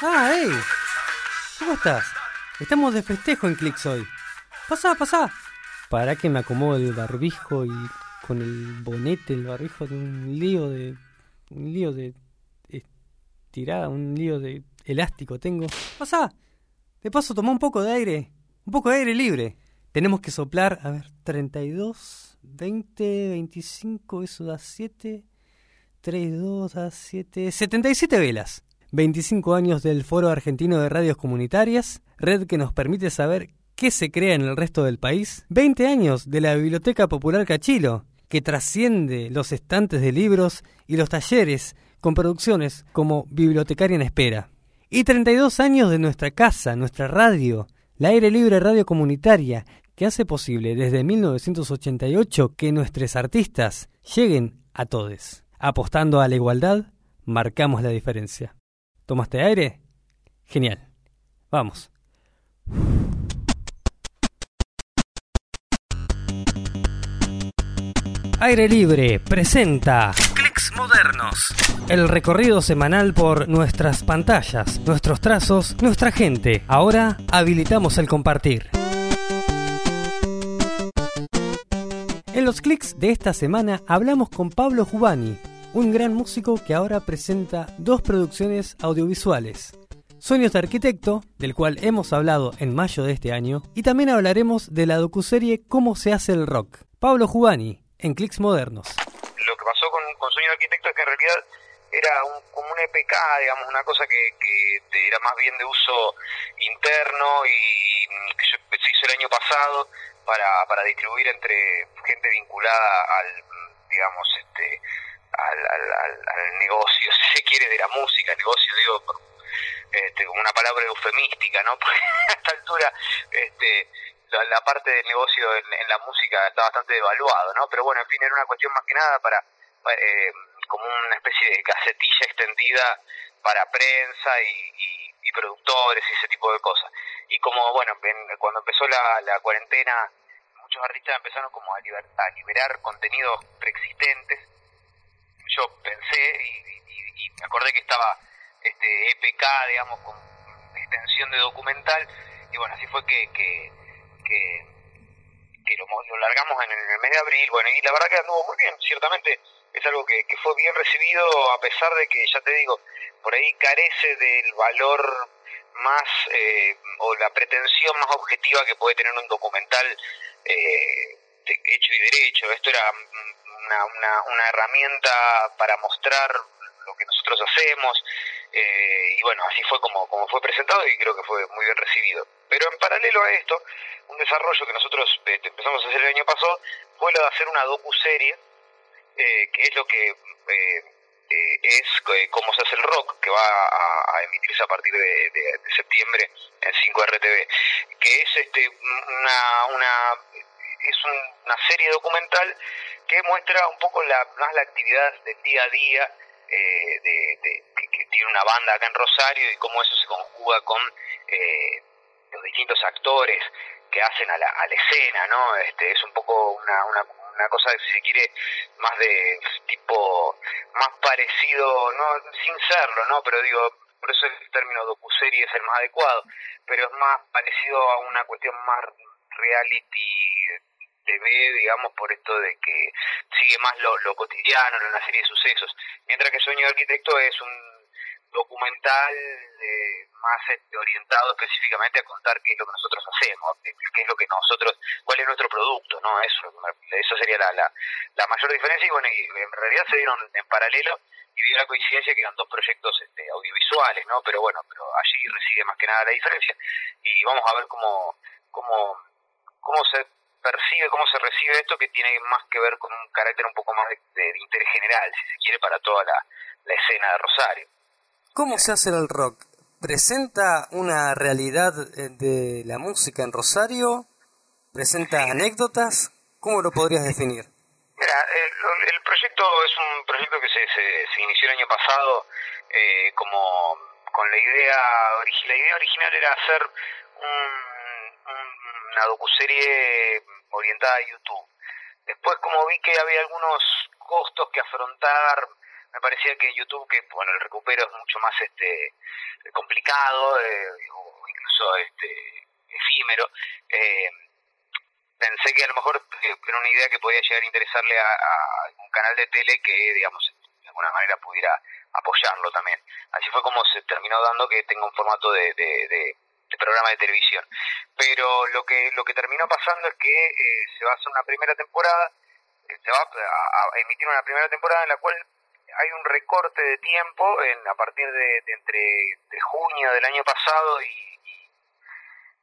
Ah, hey. ¿Cómo estás? Estamos de festejo en Clicks hoy. Pasá, pasá. Para que me acomode el barbijo y con el bonete, el barbijo de un lío de. Un lío de. Estirada, un lío de elástico tengo. Pasá. De paso, toma un poco de aire. Un poco de aire libre. Tenemos que soplar, a ver, 32, 20, 25, eso da 7. 3, 2, da 7. 77 velas. 25 años del Foro Argentino de Radios Comunitarias, red que nos permite saber qué se crea en el resto del país. 20 años de la Biblioteca Popular Cachilo, que trasciende los estantes de libros y los talleres con producciones como Bibliotecaria en Espera. Y 32 años de nuestra casa, nuestra radio, la Aire Libre Radio Comunitaria, que hace posible desde 1988 que nuestros artistas lleguen a todos. Apostando a la igualdad, marcamos la diferencia. ¿Tomaste aire? Genial. Vamos. Aire Libre presenta Clicks Modernos. El recorrido semanal por nuestras pantallas, nuestros trazos, nuestra gente. Ahora habilitamos el compartir. En los clics de esta semana hablamos con Pablo Jubani, un gran músico que ahora presenta dos producciones audiovisuales. Sueños de Arquitecto, del cual hemos hablado en mayo de este año, y también hablaremos de la docuserie Cómo se hace el rock. Pablo Jubani, en Clics Modernos. Lo que pasó con, con Sueños de Arquitecto es que en realidad era un, como un EPK, digamos, una cosa que, era más bien de uso interno y que se hizo el año pasado para, para distribuir entre gente vinculada al, digamos, este, al, al, al, negocio, si se quiere, de la música, negocio, digo, este, como una palabra eufemística, ¿no? Porque a esta altura este, la, parte del negocio en, la música está bastante devaluado, ¿no? Pero bueno, en fin, era una cuestión más que nada para, eh, como una especie de casetilla extendida para prensa y, y, productores y ese tipo de cosas. Y como, bueno, cuando empezó la, la cuarentena, muchos artistas empezaron como a, a liberar contenidos preexistentes yo pensé y, me acordé que estaba este EPK, digamos, con extensión de documental, y bueno, así fue que, que, que, lo, lo, largamos en el mes de abril, bueno, y la verdad que anduvo muy bien, ciertamente es algo que, que fue bien recibido, a pesar de que, ya te digo, por ahí carece del valor más, eh, o la pretensión más objetiva que puede tener un documental eh, hecho y derecho. Esto era una, una, una herramienta para mostrar lo que nosotros hacemos eh, y bueno, así fue como, como fue presentado y creo que fue muy bien recibido. Pero en paralelo a esto, un desarrollo que nosotros eh, empezamos a hacer el año pasado fue lo de hacer una docu-serie, eh, que es lo que eh, es cómo se hace el rock, que va a, emitirse a partir de, de, septiembre en 5 RTV, que es este una, una es una serie documental que muestra un poco la, más la actividad del día a día eh, de, que, tiene una banda acá en Rosario y cómo eso se conjuga con eh, los distintos actores que hacen a la, a la escena, ¿no? Este, es un poco una, una, una cosa, si se quiere, más de tipo, más parecido, no sin serlo, ¿no? Pero digo, por eso el término docuserie es el más adecuado, pero es más parecido a una cuestión más reality TV, digamos, por esto de que sigue más lo, lo cotidiano, una serie de sucesos. Mientras que Sueño de Arquitecto es un documental eh, más este, orientado específicamente a contar qué es lo que nosotros hacemos, qué es lo que nosotros, cuál es nuestro producto, ¿no? Eso, eso sería la, la, la mayor diferencia y bueno, y en realidad se dieron en paralelo y dio la coincidencia que eran dos proyectos este, audiovisuales, ¿no? Pero bueno, pero allí reside más que nada la diferencia y vamos a ver cómo, cómo, cómo se percibe, cómo se recibe esto que tiene más que ver con un carácter un poco más de, de, de interés general, si se quiere, para toda la, la escena de Rosario. ¿Cómo se hace el rock? ¿Presenta una realidad de la música en Rosario? ¿Presenta sí. anécdotas? ¿Cómo lo podrías definir? Mira, el, el proyecto es un proyecto que se, se, se inició el año pasado eh, como con la idea, la idea original era hacer un, un, una docuserie orientada a YouTube. Después como vi que había algunos costos que afrontar me parecía que YouTube, que bueno, el recupero es mucho más este complicado eh, o incluso este efímero, eh, pensé que a lo mejor era una idea que podía llegar a interesarle a, un canal de tele que, digamos, de alguna manera pudiera apoyarlo también. Así fue como se terminó dando que tenga un formato de, programa de televisión. Pero lo que lo que terminó pasando es que eh, se va a hacer una primera temporada, eh, se va a, emitir una primera temporada en la cual hay un recorte de tiempo en, a partir de, entre, junio del año pasado y,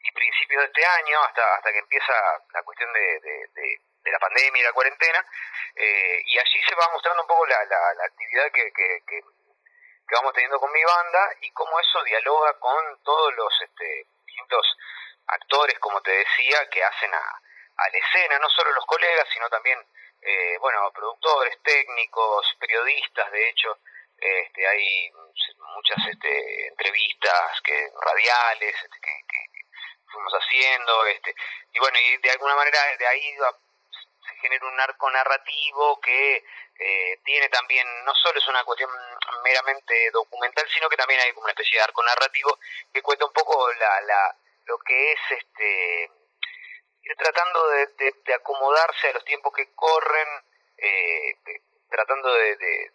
y, principios de este año, hasta, hasta que empieza la cuestión de, de, la pandemia y la cuarentena, eh, y allí se va mostrando un poco la, la, actividad que, que, que, vamos teniendo con mi banda y cómo eso dialoga con todos los este, distintos actores, como te decía, que hacen a, a la escena, no solo los colegas, sino también eh, bueno, productores, técnicos, periodistas, de hecho, este, hay muchas este, entrevistas que radiales este, que, fuimos haciendo, este, y bueno, y de alguna manera de ahí se genera un arco narrativo que eh, tiene también, no solo es una cuestión meramente documental, sino que también hay como una especie de arco narrativo que cuenta un poco la, la, lo que es este ir tratando de, de, acomodarse a los tiempos que corren, eh, tratando de, de,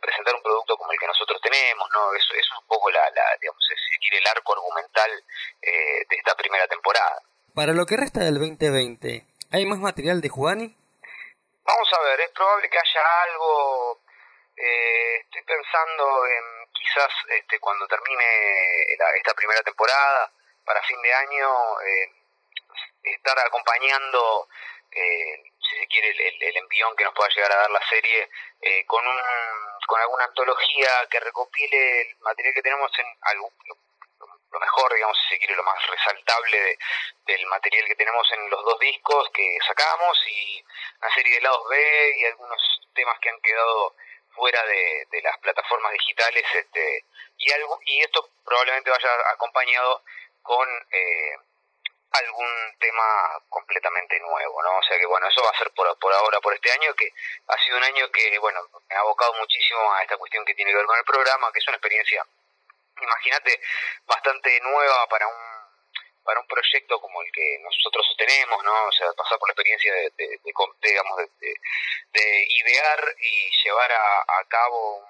presentar un producto como el que nosotros tenemos, ¿no? Eso es un poco la, la digamos, seguir el arco argumental eh, de esta primera temporada. Para lo que resta del 2020, ¿hay más material de Juani? Vamos a ver, es probable que haya algo, eh, estoy pensando en quizás este, cuando termine esta primera temporada, para fin de año, eh, estar acompañando, eh, si se quiere, el, envión que nos pueda llegar a dar la serie eh, con, un, con alguna antología que recopile el material que tenemos en algo, lo, mejor, digamos, si se quiere, lo más resaltable del material que tenemos en los dos discos que sacamos y una serie de lados B y algunos temas que han quedado fuera de, de las plataformas digitales este y algo y esto probablemente vaya acompañado con eh, algún tema completamente nuevo, ¿no? O sea que bueno, eso va a ser por, por ahora, por este año, que ha sido un año que, bueno, me ha abocado muchísimo a esta cuestión que tiene que ver con el programa, que es una experiencia, imagínate, bastante nueva para un para un proyecto como el que nosotros tenemos, ¿no? O sea, pasar por la experiencia de, de, digamos, de, de, idear y llevar a, a cabo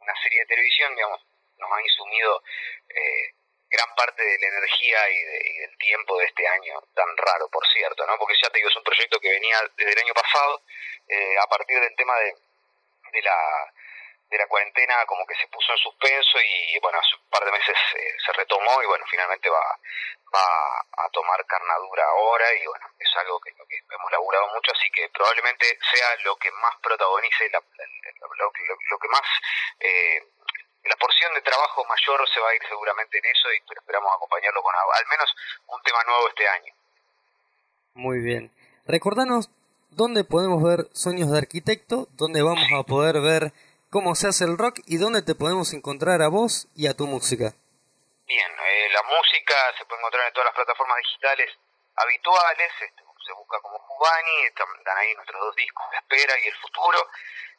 una serie de televisión, digamos, nos ha insumido eh, gran parte de la energía y, del tiempo de este año, tan raro por cierto, ¿no? Porque ya te digo, es un proyecto que venía desde el año pasado, eh, a partir del tema de, de la de la cuarentena como que se puso en suspenso y bueno, hace un par de meses eh, se retomó y bueno, finalmente va, va a tomar carnadura ahora y bueno, es algo que, que hemos laburado mucho, así que probablemente sea lo que más protagonice, la, lo, lo, que más eh, la porción de trabajo mayor se va a ir seguramente en eso y esperamos acompañarlo con al menos un tema nuevo este año. Muy bien. Recordanos dónde podemos ver Sueños de Arquitecto, dónde vamos a poder ver cómo se hace el rock y dónde te podemos encontrar a vos y a tu música. Bien, eh, la música se puede encontrar en todas las plataformas digitales habituales, este, se busca como Jubani, están ahí nuestros dos discos, La Espera y El Futuro,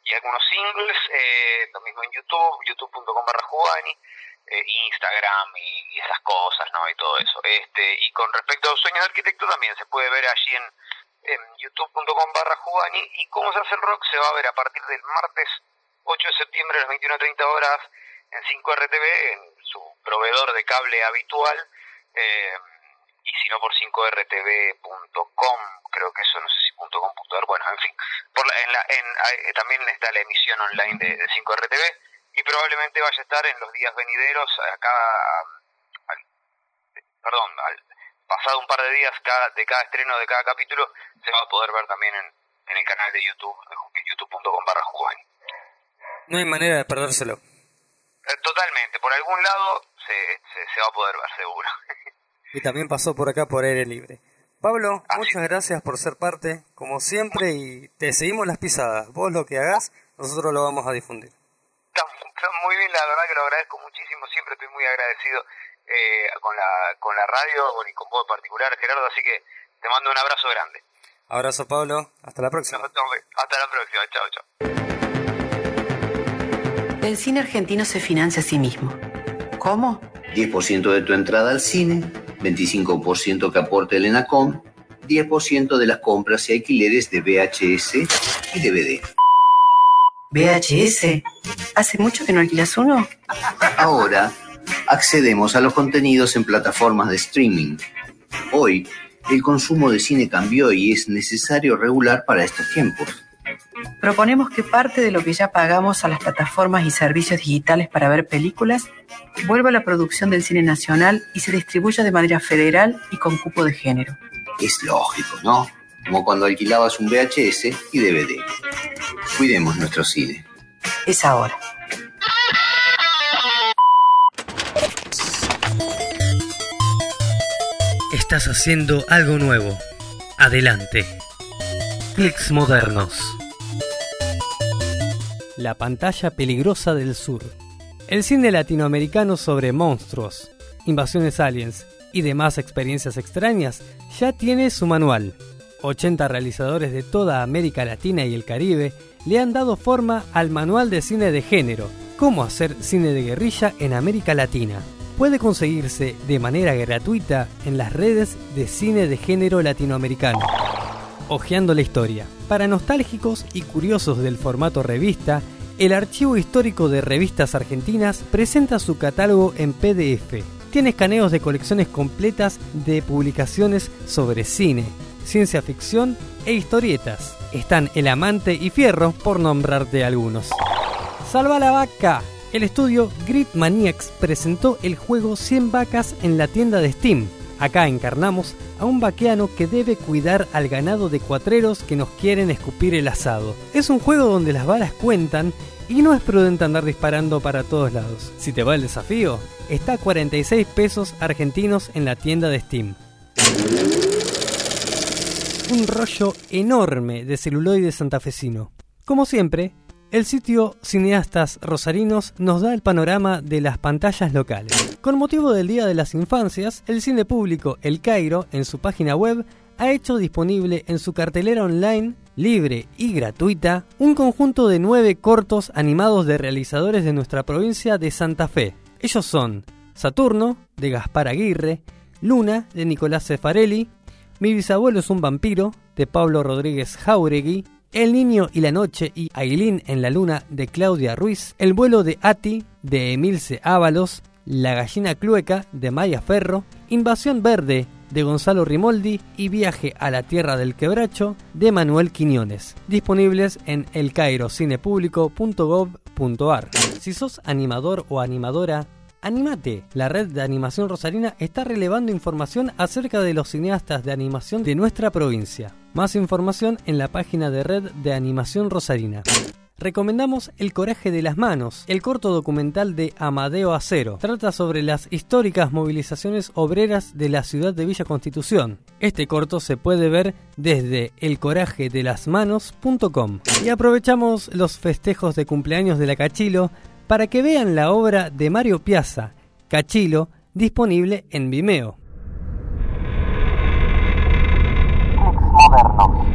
y algunos singles, eh, lo mismo en YouTube, youtube.com barra Jubani, eh, Instagram y, esas cosas, ¿no? Y todo eso. Este, y con respecto a sueños de arquitecto también se puede ver allí en, en youtube.com barra Jubani y cómo se hace el rock se va a ver a partir del martes 8 de septiembre a las 21.30 horas en 5RTV, en su proveedor de cable habitual. Eh, y si no por 5rtv.com, creo que eso no sé si .com.ar, bueno, en fin, por en la, en, eh, también está la emisión online de, 5rtv y probablemente vaya a estar en los días venideros acá, perdón, pasado un par de días cada, de cada estreno de cada capítulo, se va a poder ver también en, en el canal de YouTube, youtube.com barra No hay manera de perdérselo. Eh, totalmente, por algún lado se, se, se va a poder ver seguro. y también pasó por acá por aire libre. Pablo, muchas gracias por ser parte, como siempre, y te seguimos las pisadas. Vos lo que hagas, nosotros lo vamos a difundir. muy bien, la verdad que lo agradezco muchísimo, siempre estoy muy agradecido eh, con, la, con la radio y con vos en particular, Gerardo, así que te mando un abrazo grande. Abrazo, Pablo, hasta la próxima. Hasta la próxima, chao, chao. El cine argentino se financia a sí mismo. ¿Cómo? 10% de tu entrada al cine, 25% que aporte el ENACOM, 10% de las compras y alquileres de VHS y DVD. ¿VHS? ¿Hace mucho que no alquilas uno? Ahora accedemos a los contenidos en plataformas de streaming. Hoy, el consumo de cine cambió y es necesario regular para estos tiempos. Proponemos que parte de lo que ya pagamos a las plataformas y servicios digitales para ver películas vuelva a la producción del cine nacional y se distribuya de manera federal y con cupo de género. Es lógico, ¿no? Como cuando alquilabas un VHS y DVD. Cuidemos nuestro cine. Es ahora. Estás haciendo algo nuevo. Adelante. Clics modernos. La pantalla peligrosa del sur. El cine latinoamericano sobre monstruos, invasiones aliens y demás experiencias extrañas ya tiene su manual. 80 realizadores de toda América Latina y el Caribe le han dado forma al manual de cine de género, cómo hacer cine de guerrilla en América Latina. Puede conseguirse de manera gratuita en las redes de cine de género latinoamericano. Ojeando la historia. Para nostálgicos y curiosos del formato revista, el Archivo Histórico de Revistas Argentinas presenta su catálogo en PDF. Tiene escaneos de colecciones completas de publicaciones sobre cine, ciencia ficción e historietas. Están El Amante y Fierro, por nombrarte algunos. Salva la vaca. El estudio Grid Maniacs presentó el juego 100 vacas en la tienda de Steam. Acá encarnamos a un vaqueano que debe cuidar al ganado de cuatreros que nos quieren escupir el asado. Es un juego donde las balas cuentan y no es prudente andar disparando para todos lados. Si te va el desafío, está a 46 pesos argentinos en la tienda de Steam. Un rollo enorme de celuloide santafesino. Como siempre, el sitio Cineastas Rosarinos nos da el panorama de las pantallas locales. Con motivo del Día de las Infancias, el cine público El Cairo, en su página web, ha hecho disponible en su cartelera online, libre y gratuita, un conjunto de nueve cortos animados de realizadores de nuestra provincia de Santa Fe. Ellos son Saturno, de Gaspar Aguirre, Luna, de Nicolás Cefarelli, Mi bisabuelo es un vampiro, de Pablo Rodríguez Jauregui, el niño y la noche y Ailín en la luna de Claudia Ruiz, El vuelo de Ati de Emilce Ábalos, La gallina clueca de Maya Ferro, Invasión verde de Gonzalo Rimoldi y Viaje a la tierra del quebracho de Manuel Quiñones, disponibles en elcairocinepúblico.gov.ar. Si sos animador o animadora Animate. La red de animación rosarina está relevando información acerca de los cineastas de animación de nuestra provincia. Más información en la página de red de animación rosarina. Recomendamos El coraje de las manos, el corto documental de Amadeo Acero. Trata sobre las históricas movilizaciones obreras de la ciudad de Villa Constitución. Este corto se puede ver desde elcorajedelasmanos.com. Y aprovechamos los festejos de cumpleaños de la Cachilo para que vean la obra de Mario Piazza, Cachilo, disponible en Vimeo. moderno.